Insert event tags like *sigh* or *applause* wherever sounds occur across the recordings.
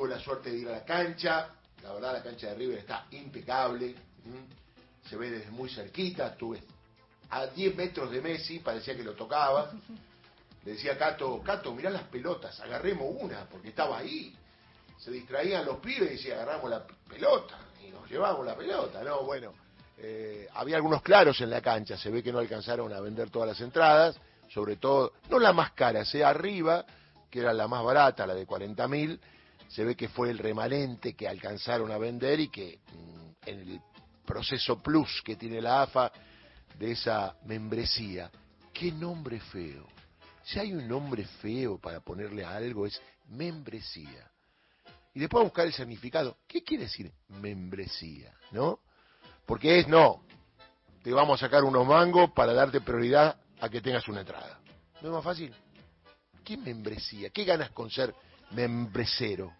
tuve la suerte de ir a la cancha. La verdad, la cancha de River está impecable. Se ve desde muy cerquita. Estuve a 10 metros de Messi, parecía que lo tocaba. Le decía a Cato, Cato, mirá las pelotas, agarremos una, porque estaba ahí. Se distraían los pibes y decía, agarramos la pelota y nos llevamos la pelota. No, bueno, eh, había algunos claros en la cancha, se ve que no alcanzaron a vender todas las entradas, sobre todo, no la más cara, sea arriba, que era la más barata, la de 40 mil, se ve que fue el remanente que alcanzaron a vender y que mm, en el proceso plus que tiene la AFA de esa membresía, qué nombre feo si hay un nombre feo para ponerle a algo es membresía. Y después buscar el significado. ¿Qué quiere decir membresía? ¿No? Porque es no. Te vamos a sacar unos mangos para darte prioridad a que tengas una entrada. ¿No es más fácil? ¿Qué membresía? ¿Qué ganas con ser membresero?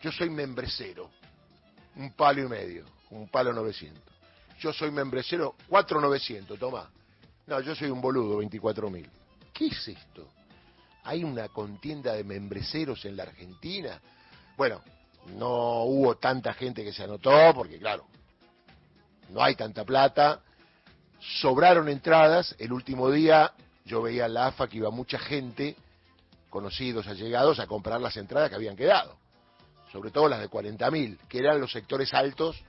Yo soy membresero. Un palo y medio. Un palo 900. Yo soy membresero 4,900. Toma. No, yo soy un boludo, 24.000. ¿Qué es esto? ¿Hay una contienda de membreceros en la Argentina? Bueno, no hubo tanta gente que se anotó, porque claro, no hay tanta plata. Sobraron entradas. El último día yo veía en la AFA que iba mucha gente, conocidos, allegados, a comprar las entradas que habían quedado. Sobre todo las de 40.000, que eran los sectores altos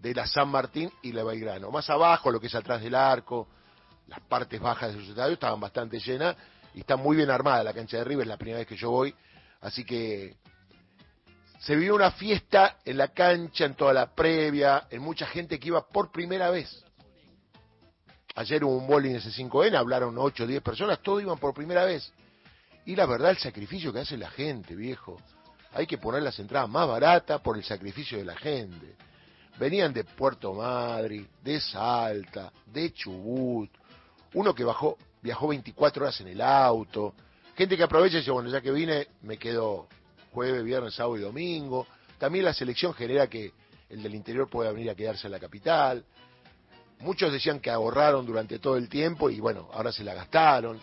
de la San Martín y la Belgrano. Más abajo, lo que es atrás del arco, las partes bajas de sus estadios estaban bastante llenas y está muy bien armada la cancha de River, es la primera vez que yo voy, así que se vivió una fiesta en la cancha, en toda la previa, en mucha gente que iba por primera vez. Ayer hubo un bowling S5N, hablaron 8 o 10 personas, todos iban por primera vez. Y la verdad, el sacrificio que hace la gente, viejo. Hay que poner las entradas más baratas por el sacrificio de la gente. Venían de Puerto Madrid, de Salta, de Chubut, uno que bajó, viajó 24 horas en el auto, gente que aprovecha y dice, bueno, ya que vine, me quedo jueves, viernes, sábado y domingo. También la selección genera que el del interior pueda venir a quedarse en la capital. Muchos decían que ahorraron durante todo el tiempo y bueno, ahora se la gastaron.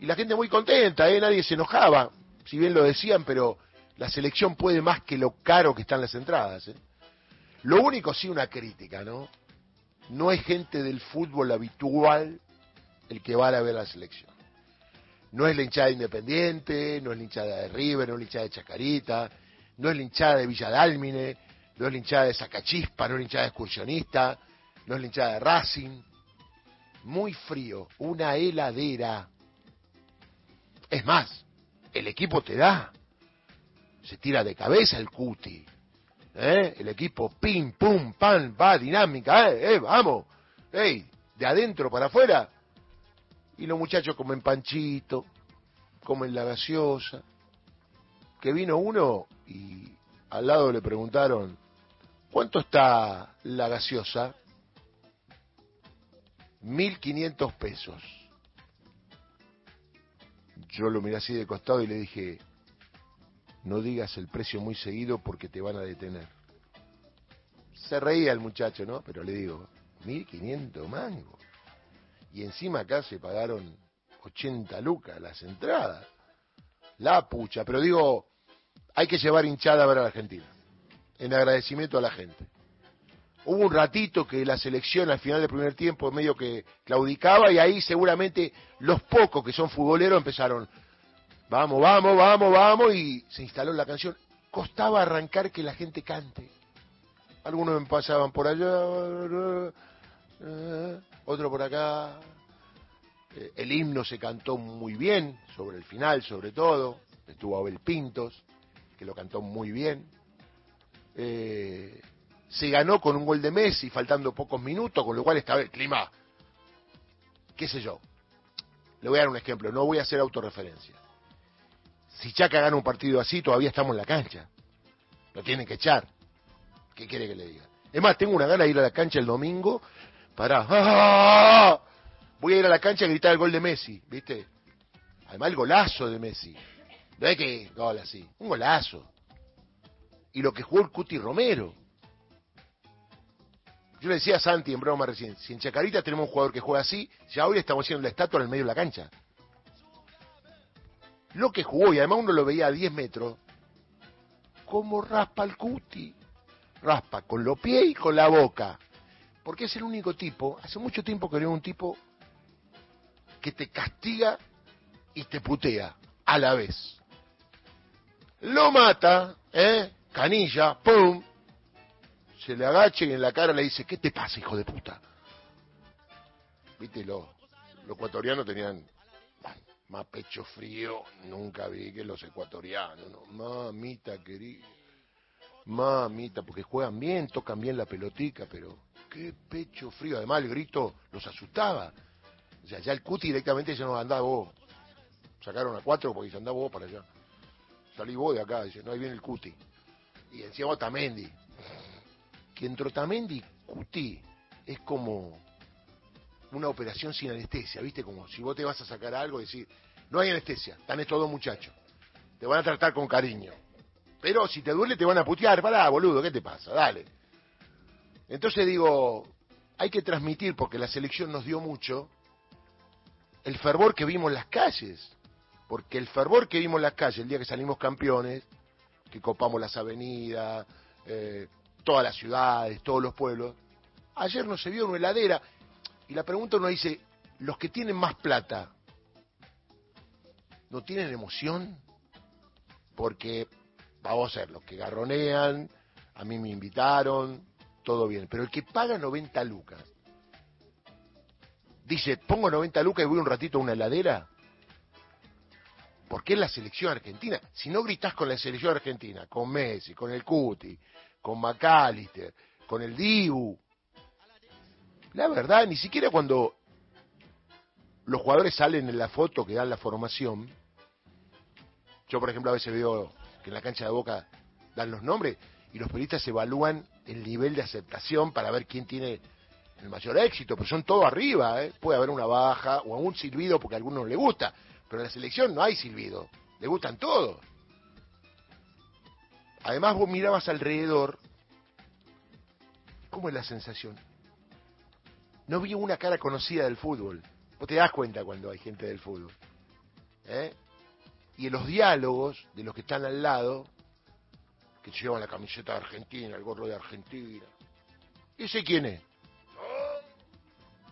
Y la gente muy contenta, ¿eh? nadie se enojaba, si bien lo decían, pero la selección puede más que lo caro que están las entradas. ¿eh? Lo único sí una crítica, ¿no? No es gente del fútbol habitual el que va a ver la selección. No es la hinchada Independiente, no es la hinchada de River, no es la hinchada de Chacarita, no es la hinchada de Villa Dálmine, no es la hinchada de Sacachispa, no es la hinchada de Excursionista, no es la hinchada de Racing. Muy frío, una heladera. Es más, el equipo te da. Se tira de cabeza el cuti. ¿eh? El equipo pim, pum, pam, va, dinámica, ¿eh? ¿eh? Vamos. Ey, de adentro para afuera y los muchachos comen panchito, comen la gaseosa. Que vino uno y al lado le preguntaron, ¿cuánto está la gaseosa? 1.500 pesos. Yo lo miré así de costado y le dije, no digas el precio muy seguido porque te van a detener. Se reía el muchacho, ¿no? Pero le digo, 1.500 mangos y encima acá se pagaron 80 lucas las entradas. La pucha, pero digo, hay que llevar hinchada a ver a la Argentina, en agradecimiento a la gente. Hubo un ratito que la selección al final del primer tiempo medio que claudicaba y ahí seguramente los pocos que son futboleros empezaron, vamos, vamos, vamos, vamos, y se instaló la canción. Costaba arrancar que la gente cante. Algunos pasaban por allá, otro por acá. Eh, el himno se cantó muy bien, sobre el final sobre todo. Estuvo Abel Pintos, que lo cantó muy bien. Eh, se ganó con un gol de Messi, faltando pocos minutos, con lo cual estaba el clima, qué sé yo. Le voy a dar un ejemplo, no voy a hacer autorreferencia. Si Chaca gana un partido así, todavía estamos en la cancha. Lo tienen que echar. ¿Qué quiere que le diga? Es más, tengo una gana de ir a la cancha el domingo Pará. ¡Ah! Voy a ir a la cancha a gritar el gol de Messi, ¿viste? Además el golazo de Messi. No es que gol así, un golazo. Y lo que jugó el Cuti Romero. Yo le decía a Santi en broma recién, si en Chacarita tenemos un jugador que juega así, ya hoy estamos haciendo la estatua en el medio de la cancha. Lo que jugó, y además uno lo veía a 10 metros, cómo raspa el cuti. Raspa con los pies y con la boca. Porque es el único tipo, hace mucho tiempo que veo un tipo que te castiga y te putea a la vez. Lo mata, ¿eh? Canilla, ¡pum! Se le agacha y en la cara le dice, ¿qué te pasa, hijo de puta? Viste, los, los ecuatorianos tenían más pecho frío, nunca vi que los ecuatorianos, ¿no? Mamita querida, mamita, porque juegan bien, tocan bien la pelotica, pero qué pecho frío. Además el grito los asustaba. O sea, ya el cuti directamente ya no andaba vos. Sacaron a cuatro porque dice, andaba vos para allá. Salí vos de acá, dice, no, ahí viene el cuti. Y encima Tamendi. Que entre Tamendi y cuti es como una operación sin anestesia, ¿viste? Como si vos te vas a sacar algo y decir, no hay anestesia, están estos dos muchachos. Te van a tratar con cariño. Pero si te duele te van a putear, pará, boludo, ¿qué te pasa? Dale. Entonces digo, hay que transmitir, porque la selección nos dio mucho, el fervor que vimos en las calles. Porque el fervor que vimos en las calles el día que salimos campeones, que copamos las avenidas, eh, todas las ciudades, todos los pueblos, ayer no se vio una heladera. Y la pregunta uno dice, los que tienen más plata, ¿no tienen emoción? Porque, vamos a ver, los que garronean, a mí me invitaron, todo bien. Pero el que paga 90 lucas, dice, pongo 90 lucas y voy un ratito a una heladera, porque es la selección argentina. Si no gritás con la selección argentina, con Messi, con el Cuti, con McAllister, con el Dibu, la verdad, ni siquiera cuando los jugadores salen en la foto que dan la formación, yo por ejemplo a veces veo que en la cancha de Boca dan los nombres y los periodistas evalúan el nivel de aceptación para ver quién tiene el mayor éxito, pero son todos arriba, ¿eh? puede haber una baja o un silbido porque a algunos le gusta, pero en la selección no hay silbido, le gustan todos. Además vos mirabas alrededor, ¿cómo es la sensación? no vi una cara conocida del fútbol. Vos te das cuenta cuando hay gente del fútbol. ¿eh? Y en los diálogos de los que están al lado, que llevan la camiseta de Argentina, el gorro de Argentina. ¿Ese quién es?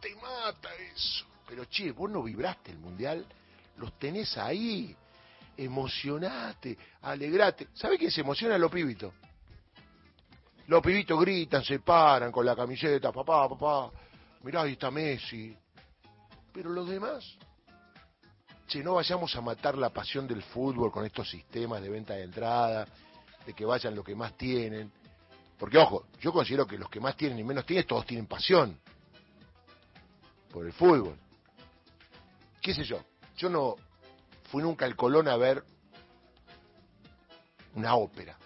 te mata eso. Pero che, vos no vibraste el mundial, los tenés ahí. Emocionate, alegrate. ¿Sabés quién se emociona? Los pibitos. Los pibitos gritan, se paran con la camiseta, papá, papá mirá, ahí está Messi. Pero los demás, che, no vayamos a matar la pasión del fútbol con estos sistemas de venta de entrada, de que vayan los que más tienen. Porque, ojo, yo considero que los que más tienen y menos tienen, todos tienen pasión por el fútbol. ¿Qué sé yo? Yo no fui nunca al Colón a ver una ópera,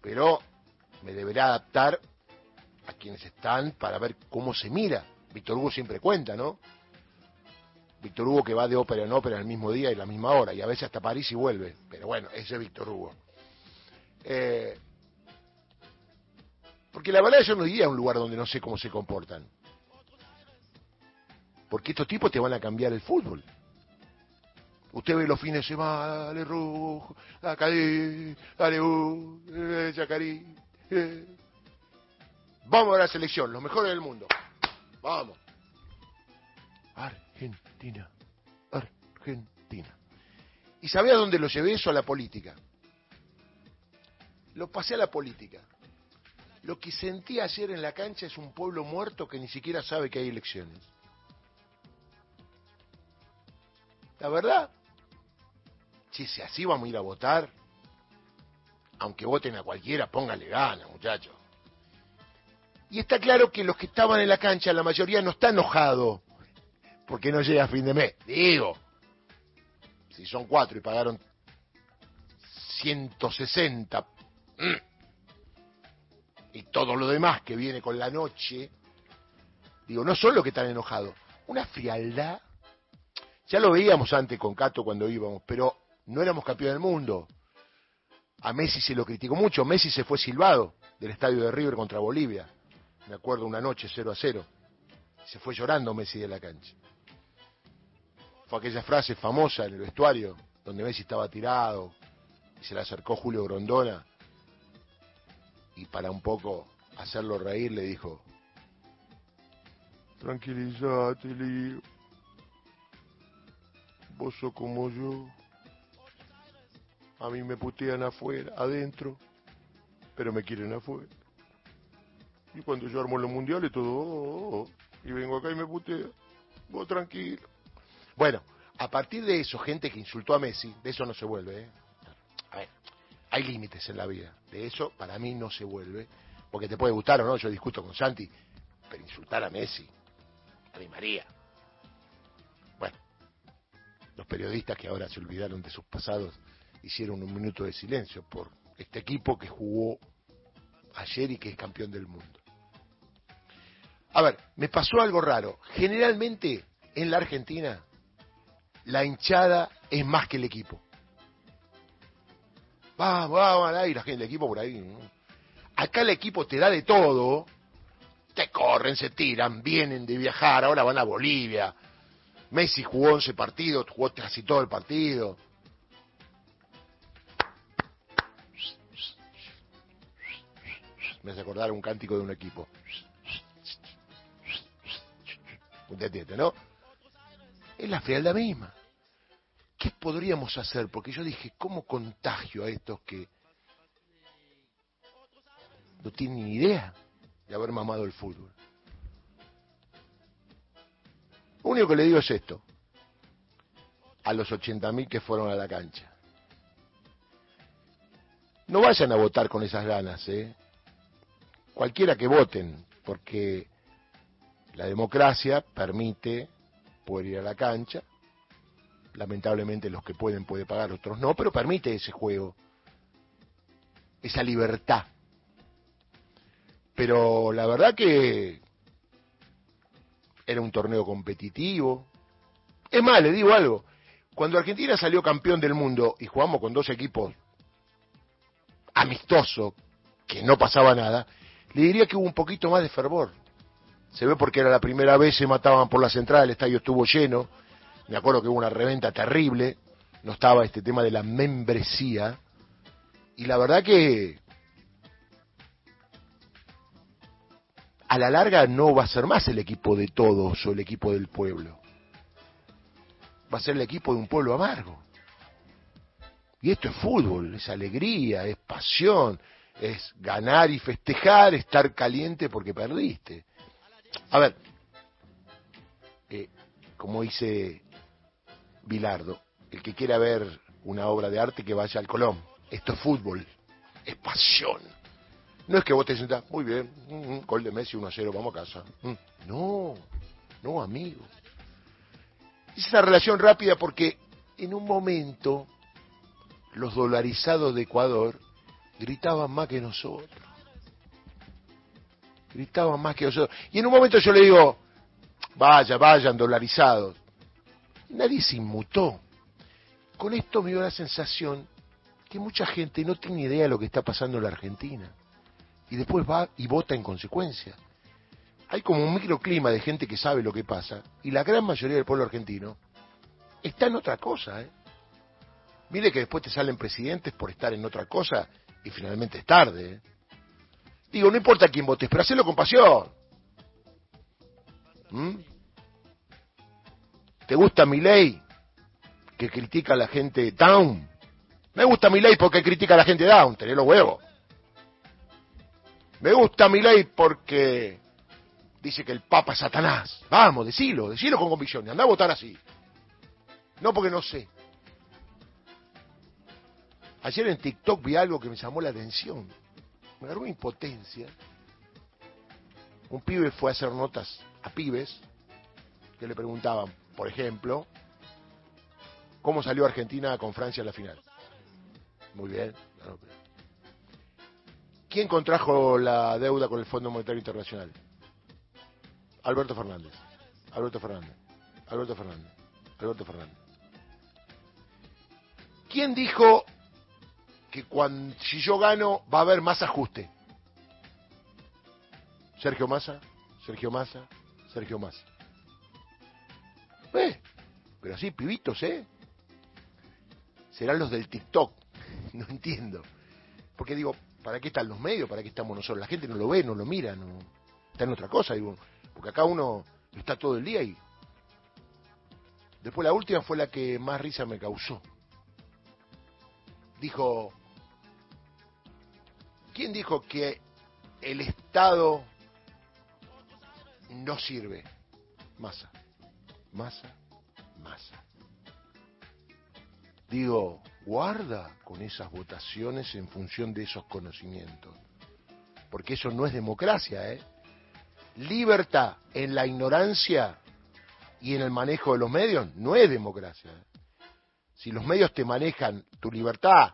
pero me deberá adaptar a quienes están para ver cómo se mira. Víctor Hugo siempre cuenta, ¿no? Víctor Hugo que va de ópera en ópera el mismo día y la misma hora, y a veces hasta París y vuelve. Pero bueno, ese es Víctor Hugo. Eh, porque la verdad yo no iría a un lugar donde no sé cómo se comportan. Porque estos tipos te van a cambiar el fútbol. Usted ve los fines de semana, dale rojo, dale, dale, uh, Yacarí, eh. Vamos a la selección, los mejores del mundo. Vamos. Argentina, Argentina. ¿Y sabía dónde lo llevé eso a la política? Lo pasé a la política. Lo que sentí ayer en la cancha es un pueblo muerto que ni siquiera sabe que hay elecciones. La verdad, si así vamos a ir a votar, aunque voten a cualquiera, póngale ganas, muchachos. Y está claro que los que estaban en la cancha, la mayoría no está enojado porque no llega a fin de mes. Digo, si son cuatro y pagaron 160 mm, y todo lo demás que viene con la noche, digo, no son los que están enojados, una frialdad. Ya lo veíamos antes con Cato cuando íbamos, pero no éramos campeón del mundo. A Messi se lo criticó mucho, Messi se fue silbado del estadio de River contra Bolivia me acuerdo una noche 0 a 0. Se fue llorando Messi de la cancha. Fue aquella frase famosa en el vestuario, donde Messi estaba tirado y se le acercó Julio Grondona y para un poco hacerlo reír le dijo, tranquilízate, Lío. Vos sos como yo. A mí me putean afuera, adentro, pero me quieren afuera. Y cuando yo armo los mundiales, todo, oh, oh, oh, y vengo acá y me putea. Vos tranquilo. Bueno, a partir de eso, gente que insultó a Messi, de eso no se vuelve. ¿eh? A ver, hay límites en la vida. De eso, para mí, no se vuelve. Porque te puede gustar o no, yo discuto con Santi, pero insultar a Messi, a mi María. Bueno, los periodistas que ahora se olvidaron de sus pasados hicieron un minuto de silencio por este equipo que jugó ayer y que es campeón del mundo. A ver, me pasó algo raro. Generalmente en la Argentina la hinchada es más que el equipo. Vamos, vamos, ahí la gente del equipo por ahí. Acá el equipo te da de todo. Te corren, se tiran, vienen de viajar, ahora van a Bolivia. Messi jugó 11 partidos, jugó casi todo el partido. Me hace acordar un cántico de un equipo. ¿Usted entiende, no? Es la frialdad misma. ¿Qué podríamos hacer? Porque yo dije, ¿cómo contagio a estos que no tienen ni idea de haber mamado el fútbol? Lo único que le digo es esto, a los 80.000 que fueron a la cancha. No vayan a votar con esas ganas, ¿eh? Cualquiera que voten, porque la democracia permite poder ir a la cancha, lamentablemente los que pueden puede pagar, otros no, pero permite ese juego, esa libertad. Pero la verdad que era un torneo competitivo. Es más, le digo algo, cuando Argentina salió campeón del mundo y jugamos con dos equipos amistosos, que no pasaba nada, le diría que hubo un poquito más de fervor. Se ve porque era la primera vez, se mataban por la central, el estadio estuvo lleno. Me acuerdo que hubo una reventa terrible, no estaba este tema de la membresía. Y la verdad que a la larga no va a ser más el equipo de todos o el equipo del pueblo. Va a ser el equipo de un pueblo amargo. Y esto es fútbol, es alegría, es pasión, es ganar y festejar, estar caliente porque perdiste. A ver, eh, como dice Bilardo, el que quiera ver una obra de arte que vaya al Colón. Esto es fútbol, es pasión. No es que vos te sientas, muy bien, mm, mm, gol de Messi 1 a 0, vamos a casa. Mm, no, no, amigo. Es esa relación rápida porque en un momento los dolarizados de Ecuador gritaban más que nosotros gritaban más que nosotros. Y en un momento yo le digo, vaya, vayan, dolarizados. Nadie se inmutó. Con esto me dio la sensación que mucha gente no tiene idea de lo que está pasando en la Argentina. Y después va y vota en consecuencia. Hay como un microclima de gente que sabe lo que pasa. Y la gran mayoría del pueblo argentino está en otra cosa. ¿eh? Mire que después te salen presidentes por estar en otra cosa y finalmente es tarde. Digo, no importa quién votes, pero hacelo con pasión. ¿Mm? ¿Te gusta mi ley? Que critica a la gente down. Me gusta mi ley porque critica a la gente down, tenés los huevos. Me gusta mi ley porque dice que el Papa es Satanás. Vamos, decilo, decilo con convicción. Anda a votar así. No porque no sé. Ayer en TikTok vi algo que me llamó la atención me agarró una impotencia. Un pibe fue a hacer notas a pibes que le preguntaban, por ejemplo, cómo salió Argentina con Francia en la final. Muy bien. ¿Quién contrajo la deuda con el Fondo Monetario Internacional? Alberto Fernández. Alberto Fernández. Alberto Fernández. Alberto Fernández. ¿Quién dijo que cuando, si yo gano va a haber más ajuste. Sergio Massa, Sergio Massa, Sergio Massa. Eh, pero así, pibitos, ¿eh? Serán los del TikTok. *laughs* No entiendo. Porque digo, ¿Para qué están los medios? ¿Para qué estamos nosotros? La gente no lo ve, no lo mira, no está en otra cosa, digo. Porque acá uno está todo el día y... Después la última fue la que más risa me causó. Dijo, ¿quién dijo que el Estado no sirve? Masa, masa, masa. Digo, guarda con esas votaciones en función de esos conocimientos. Porque eso no es democracia, ¿eh? Libertad en la ignorancia y en el manejo de los medios no es democracia. ¿eh? Si los medios te manejan tu libertad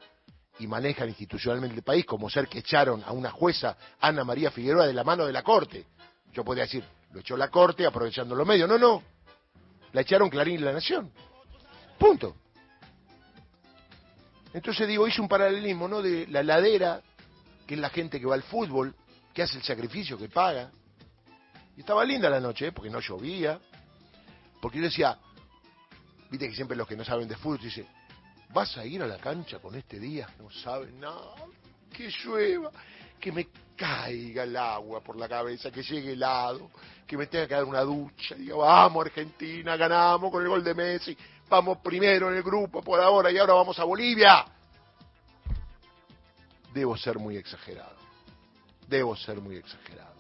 y manejan institucionalmente el país, como ser que echaron a una jueza, Ana María Figueroa, de la mano de la Corte. Yo podría decir, lo echó la Corte aprovechando los medios. No, no. La echaron Clarín y La Nación. Punto. Entonces digo, hice un paralelismo, ¿no? De la ladera, que es la gente que va al fútbol, que hace el sacrificio, que paga. Y estaba linda la noche, ¿eh? porque no llovía. Porque yo decía, viste que siempre los que no saben de fútbol dicen, ¿vas a ir a la cancha con este día? No saben, no, que llueva, que me caiga el agua por la cabeza, que llegue helado, que me tenga que dar una ducha. Digo, vamos Argentina, ganamos con el gol de Messi vamos primero en el grupo por ahora y ahora vamos a Bolivia. Debo ser muy exagerado. Debo ser muy exagerado.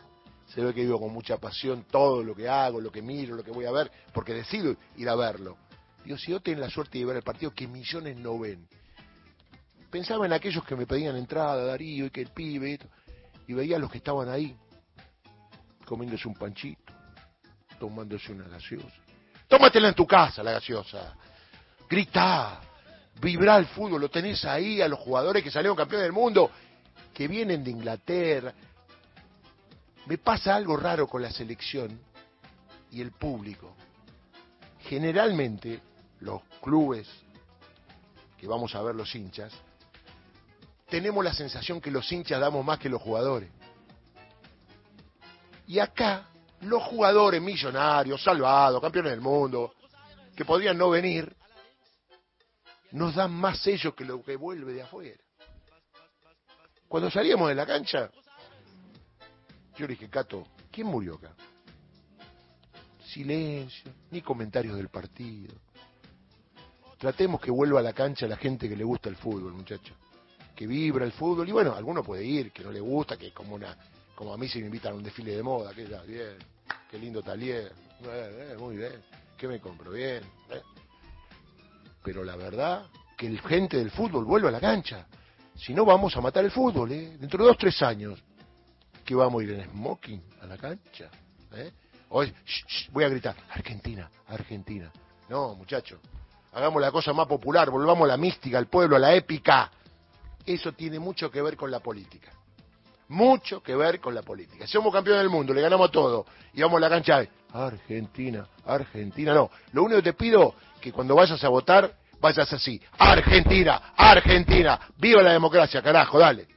Se ve que vivo con mucha pasión todo lo que hago, lo que miro, lo que voy a ver, porque decido ir a verlo. Digo, si yo tengo la suerte de ver el partido que millones no ven. Pensaba en aquellos que me pedían entrada, Darío, y que el pibe, y veía a los que estaban ahí, comiéndose un panchito, tomándose una gaseosa Tómatela en tu casa, la gaseosa. Grita, vibra el fútbol, lo tenés ahí a los jugadores que salieron campeones del mundo, que vienen de Inglaterra. Me pasa algo raro con la selección y el público. Generalmente los clubes que vamos a ver los hinchas, tenemos la sensación que los hinchas damos más que los jugadores. Y acá los jugadores millonarios, salvados, campeones del mundo, que podrían no venir, nos dan más sellos que lo que vuelve de afuera. Cuando salíamos de la cancha, yo le dije, Cato, ¿quién murió acá? Silencio, ni comentarios del partido. Tratemos que vuelva a la cancha la gente que le gusta el fútbol, muchachos. Que vibra el fútbol. Y bueno, alguno puede ir, que no le gusta, que es como una como a mí se me invitan a un desfile de moda, que ya, bien, qué lindo talier, eh, muy bien, ¿qué me compro? Bien. Eh. Pero la verdad, que el gente del fútbol vuelva a la cancha. Si no, vamos a matar el fútbol, ¿eh? Dentro de dos, tres años, que vamos a ir en smoking a la cancha. ¿eh? Hoy, voy a gritar, Argentina, Argentina. No, muchachos, hagamos la cosa más popular, volvamos a la mística, al pueblo, a la épica. Eso tiene mucho que ver con la política mucho que ver con la política. Somos campeones del mundo, le ganamos todo y vamos a la cancha de Argentina, Argentina, no. Lo único que te pido que cuando vayas a votar vayas así, Argentina, Argentina, viva la democracia, carajo, dale.